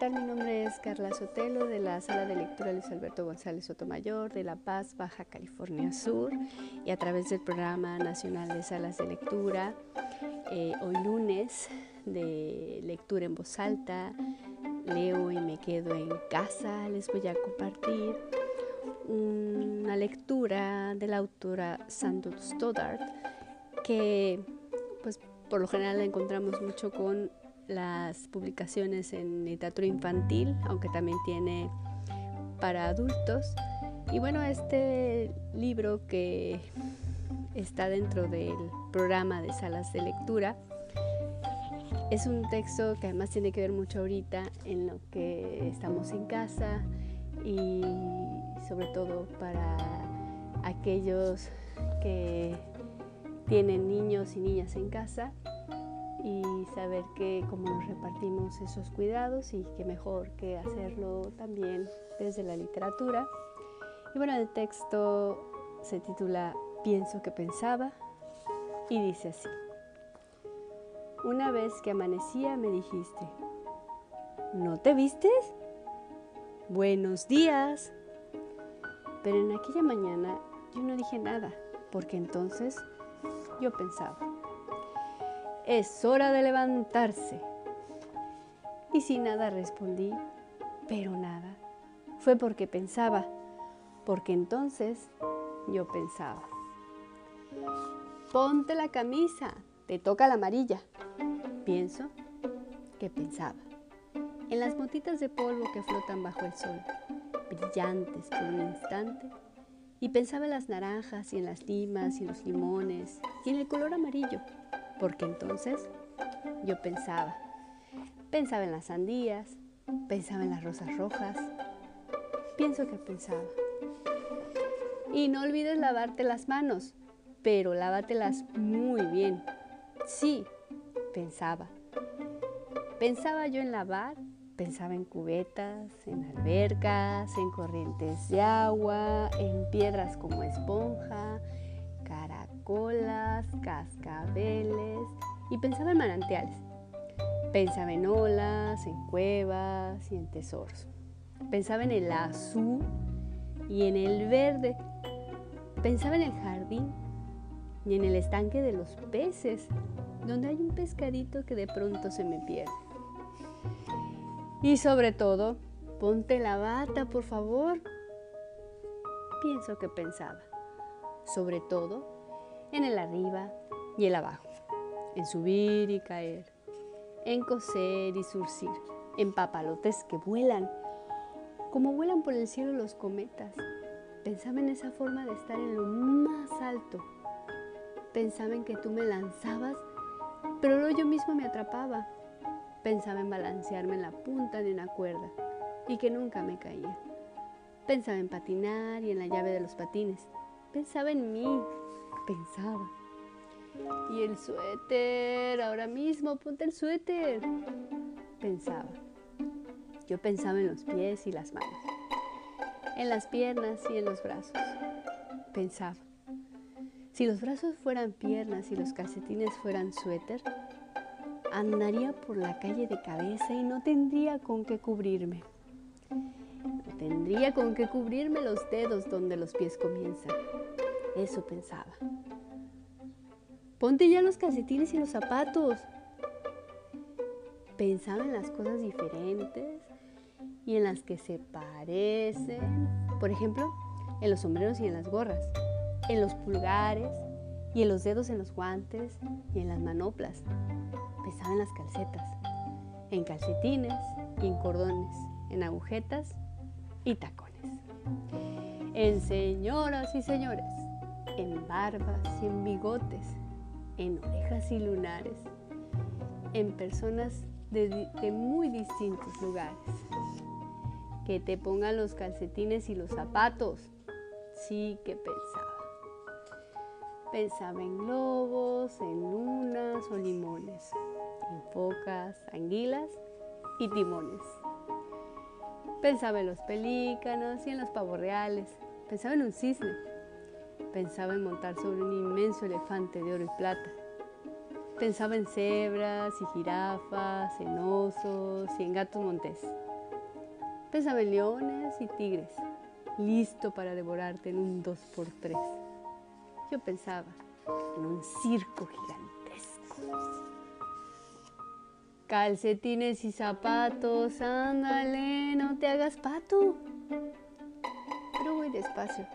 tal? Mi nombre es Carla Sotelo de la Sala de Lectura Luis Alberto González Sotomayor de La Paz, Baja California Sur y a través del Programa Nacional de Salas de Lectura, eh, hoy lunes de lectura en voz alta, leo y me quedo en casa, les voy a compartir una lectura de la autora Sandra Stoddard que pues por lo general la encontramos mucho con las publicaciones en literatura infantil, aunque también tiene para adultos. Y bueno, este libro que está dentro del programa de salas de lectura es un texto que además tiene que ver mucho ahorita en lo que estamos en casa y sobre todo para aquellos que tienen niños y niñas en casa y saber que cómo nos repartimos esos cuidados y que mejor que hacerlo también desde la literatura. Y bueno, el texto se titula Pienso que pensaba y dice así. Una vez que amanecía me dijiste, ¿no te vistes? Buenos días. Pero en aquella mañana yo no dije nada, porque entonces yo pensaba es hora de levantarse. Y sin nada respondí, pero nada. Fue porque pensaba, porque entonces yo pensaba. Ponte la camisa, te toca la amarilla. Pienso que pensaba. En las motitas de polvo que flotan bajo el sol, brillantes por un instante, y pensaba en las naranjas y en las limas y los limones y en el color amarillo porque entonces yo pensaba, pensaba en las sandías, pensaba en las rosas rojas, pienso que pensaba. Y no olvides lavarte las manos, pero lávatelas muy bien. Sí, pensaba. Pensaba yo en lavar, pensaba en cubetas, en albercas, en corrientes de agua, en piedras como esponja, caracolas, cascabeles y pensaba en manantiales. Pensaba en olas, en cuevas y en tesoros. Pensaba en el azul y en el verde. Pensaba en el jardín y en el estanque de los peces, donde hay un pescadito que de pronto se me pierde. Y sobre todo, ponte la bata, por favor. Pienso que pensaba sobre todo en el arriba y el abajo, en subir y caer, en coser y surcir, en papalotes que vuelan, como vuelan por el cielo los cometas. Pensaba en esa forma de estar en lo más alto. Pensaba en que tú me lanzabas, pero luego yo mismo me atrapaba. Pensaba en balancearme en la punta de una cuerda y que nunca me caía. Pensaba en patinar y en la llave de los patines Pensaba en mí, pensaba. Y el suéter, ahora mismo, ponte el suéter. Pensaba. Yo pensaba en los pies y las manos, en las piernas y en los brazos. Pensaba. Si los brazos fueran piernas y los calcetines fueran suéter, andaría por la calle de cabeza y no tendría con qué cubrirme. No tendría con qué cubrirme los dedos donde los pies comienzan. Eso pensaba. Ponte ya los calcetines y los zapatos. Pensaba en las cosas diferentes y en las que se parecen. Por ejemplo, en los sombreros y en las gorras, en los pulgares y en los dedos en los guantes y en las manoplas. Pensaba en las calcetas, en calcetines y en cordones, en agujetas y tacones. En señoras y señores, en barbas y en bigotes, en orejas y lunares, en personas de, muy distintos lugares. Que te pongan los calcetines y los zapatos. Sí que pensaba. Pensaba en globos, en lunas o limones, en focas, anguilas y timones. Pensaba en los pelícanos y en los pavos reales. Pensaba en un cisne Pensaba en montar sobre un inmenso elefante de oro y plata. Pensaba en cebras y jirafas, en osos y en gatos montés. Pensaba en leones y tigres, listo para devorarte en un dos por tres. Yo pensaba en un circo gigantesco. Calcetines y zapatos, ándale, no te hagas pato. Pero voy despacio,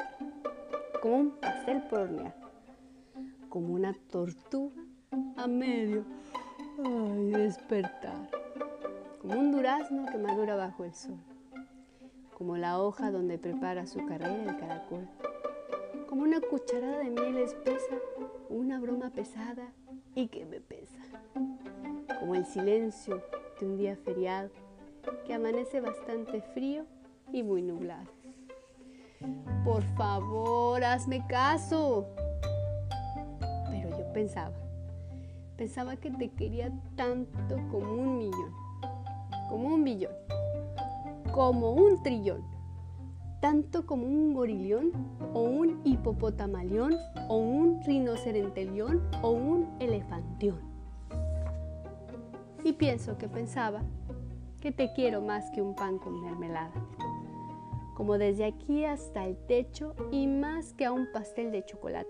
como un pastel por hornear, como una tortuga a medio ay, despertar, como un durazno que madura bajo el sol, como la hoja donde prepara su carrera el caracol, como una cucharada de miel espesa, una broma pesada y que me pesa. Como el silencio de un día feriado que amanece bastante frío y muy nublado. Por favor, hazme caso. Pero yo pensaba, pensaba que te quería tanto como un millón, como un billón, como un trillón, tanto como un gorilión o un hipopotamaleón o un rinocerentelión o un elefantión y pienso que pensaba que te quiero más que un pan con mermelada, como desde aquí hasta el techo y más que a un pastel de chocolate.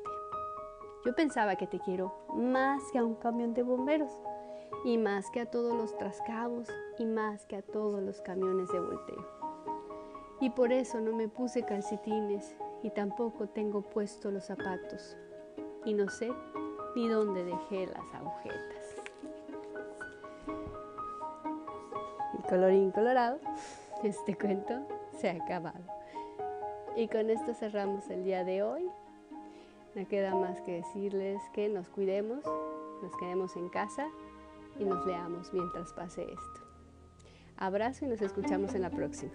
Yo pensaba que te quiero más que a un camión de bomberos y más que a todos los trascabos y más que a todos los camiones de volteo. Y por eso no me puse calcetines y tampoco tengo puesto los zapatos y no sé ni dónde dejé las agujetas. colorín colorado, este cuento se ha acabado. Y con esto cerramos el día de hoy. No queda más que decirles que nos cuidemos, nos quedemos en casa y nos leamos mientras pase esto. Abrazo y nos escuchamos en la próxima.